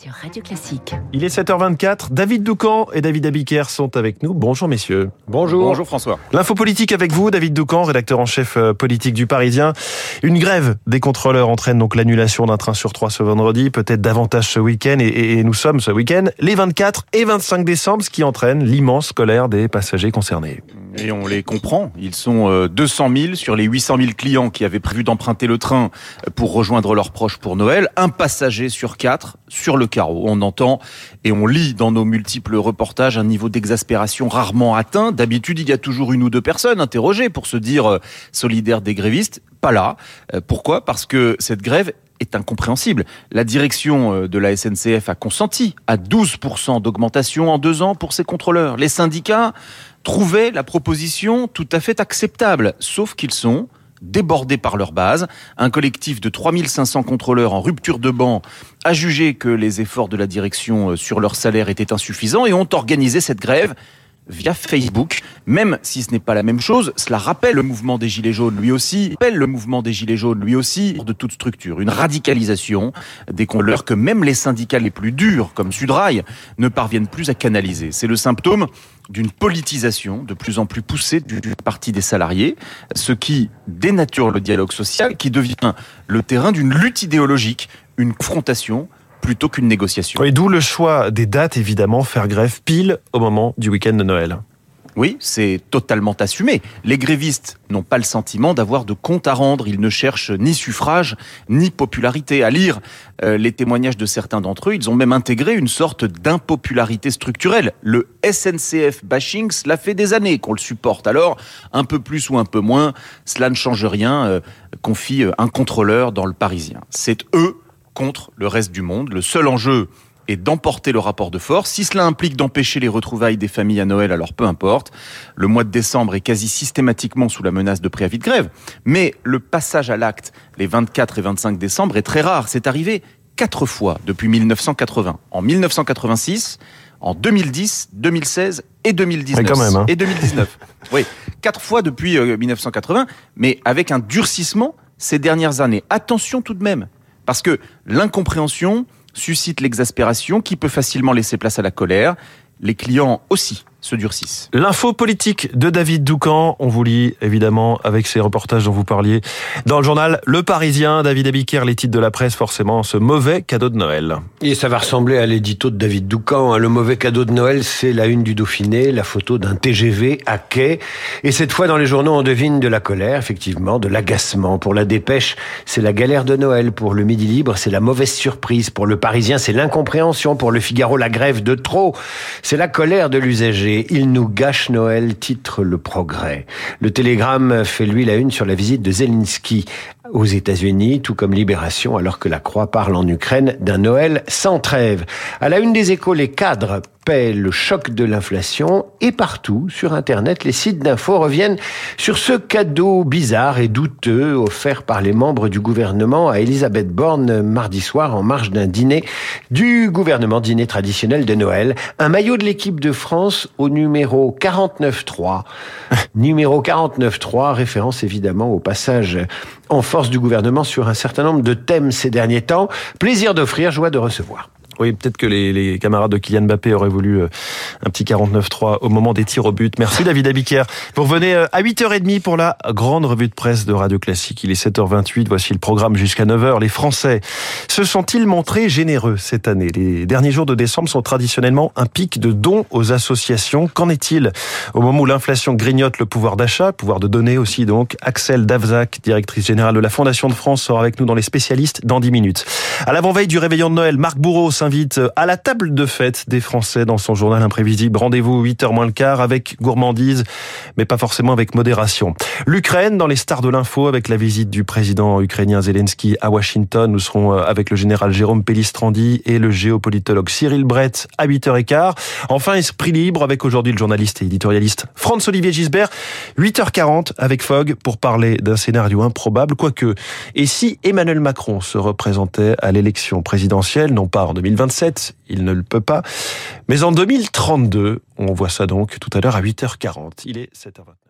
sur Radio Classique. Il est 7h24. David Doucan et David Abiker sont avec nous. Bonjour messieurs. Bonjour. Bonjour François. L'info politique avec vous, David Doucan, rédacteur en chef euh, politique du Parisien. Une grève des contrôleurs entraîne donc l'annulation d'un train sur trois ce vendredi, peut-être davantage ce week-end. Et, et nous sommes ce week-end les 24 et 25 décembre, ce qui entraîne l'immense colère des passagers concernés. Et on les comprend. Ils sont 200 euh, 000 sur les 800 000 clients qui avaient prévu d'emprunter le train pour rejoindre leurs proches pour Noël. Un passager sur quatre sur le carreau. On entend et on lit dans nos multiples reportages un niveau d'exaspération rarement atteint. D'habitude, il y a toujours une ou deux personnes interrogées pour se dire euh, solidaires des grévistes. Pas là. Euh, pourquoi? Parce que cette grève est incompréhensible. La direction de la SNCF a consenti à 12% d'augmentation en deux ans pour ses contrôleurs. Les syndicats trouvaient la proposition tout à fait acceptable, sauf qu'ils sont débordés par leur base. Un collectif de 3500 contrôleurs en rupture de banc a jugé que les efforts de la direction sur leur salaire étaient insuffisants et ont organisé cette grève via Facebook, même si ce n'est pas la même chose, cela rappelle le mouvement des Gilets jaunes lui aussi, rappelle le mouvement des Gilets jaunes lui aussi, de toute structure, une radicalisation des contrôleurs que même les syndicats les plus durs, comme Sudrail, ne parviennent plus à canaliser. C'est le symptôme d'une politisation de plus en plus poussée du parti des salariés, ce qui dénature le dialogue social, qui devient le terrain d'une lutte idéologique, une confrontation plutôt qu'une négociation. Et d'où le choix des dates, évidemment, faire grève pile au moment du week-end de Noël. Oui, c'est totalement assumé. Les grévistes n'ont pas le sentiment d'avoir de compte à rendre. Ils ne cherchent ni suffrage, ni popularité. À lire euh, les témoignages de certains d'entre eux, ils ont même intégré une sorte d'impopularité structurelle. Le SNCF bashing, cela fait des années qu'on le supporte. Alors, un peu plus ou un peu moins, cela ne change rien, euh, confie un contrôleur dans le Parisien. C'est eux contre le reste du monde. Le seul enjeu est d'emporter le rapport de force. Si cela implique d'empêcher les retrouvailles des familles à Noël, alors peu importe. Le mois de décembre est quasi systématiquement sous la menace de préavis de grève. Mais le passage à l'acte les 24 et 25 décembre est très rare. C'est arrivé quatre fois depuis 1980. En 1986, en 2010, 2016 et 2019. Mais quand même, hein. Et 2019. oui, quatre fois depuis euh, 1980, mais avec un durcissement ces dernières années. Attention tout de même, parce que l'incompréhension suscite l'exaspération qui peut facilement laisser place à la colère. Les clients aussi se durcissent. L'info politique de David Doucan, on vous lit évidemment avec ces reportages dont vous parliez dans le journal Le Parisien. David Abiker, les titres de la presse, forcément, ce mauvais cadeau de Noël. Et ça va ressembler à l'édito de David Doucan. Le mauvais cadeau de Noël, c'est la une du Dauphiné, la photo d'un TGV à quai. Et cette fois, dans les journaux, on devine de la colère, effectivement, de l'agacement. Pour la dépêche, c'est la galère de Noël. Pour le Midi Libre, c'est la mauvaise surprise. Pour le Parisien, c'est l'incompréhension. Pour le Figaro, la grève de trop. C'est la colère de l'usager. Il nous gâche Noël, titre Le Progrès. Le Télégramme fait lui la une sur la visite de Zelensky aux États-Unis, tout comme Libération, alors que la Croix parle en Ukraine d'un Noël sans trêve. À la une des échos, les cadres paient le choc de l'inflation et partout sur Internet, les sites d'infos reviennent sur ce cadeau bizarre et douteux offert par les membres du gouvernement à Elisabeth Borne mardi soir en marge d'un dîner du gouvernement dîner traditionnel de Noël. Un maillot de l'équipe de France au numéro 49.3. numéro 49.3, référence évidemment au passage en du gouvernement sur un certain nombre de thèmes ces derniers temps. Plaisir d'offrir, joie de recevoir. Oui, peut-être que les, les, camarades de Kylian Mbappé auraient voulu euh, un petit 49-3 au moment des tirs au but. Merci David Abiker. Vous revenez euh, à 8h30 pour la grande revue de presse de Radio Classique. Il est 7h28, voici le programme jusqu'à 9h. Les Français se sont-ils montrés généreux cette année? Les derniers jours de décembre sont traditionnellement un pic de dons aux associations. Qu'en est-il au moment où l'inflation grignote le pouvoir d'achat, pouvoir de donner aussi donc Axel Davzac, directrice générale de la Fondation de France, sera avec nous dans les spécialistes dans 10 minutes. À l'avant-veille du réveillon de Noël, Marc Bourreau invite à la table de fête des Français dans son journal imprévisible. Rendez-vous 8h moins le quart avec gourmandise, mais pas forcément avec modération. L'Ukraine dans les stars de l'info avec la visite du président ukrainien Zelensky à Washington. Nous serons avec le général Jérôme Pellistrandi et le géopolitologue Cyril Brett à 8h15. Enfin, Esprit libre avec aujourd'hui le journaliste et éditorialiste Franz-Olivier Gisbert. 8h40 avec Fogg pour parler d'un scénario improbable, quoique. Et si Emmanuel Macron se représentait à l'élection présidentielle, non pas en 2027, il ne le peut pas, mais en 2032, on voit ça donc tout à l'heure à 8h40. Il est 7h29.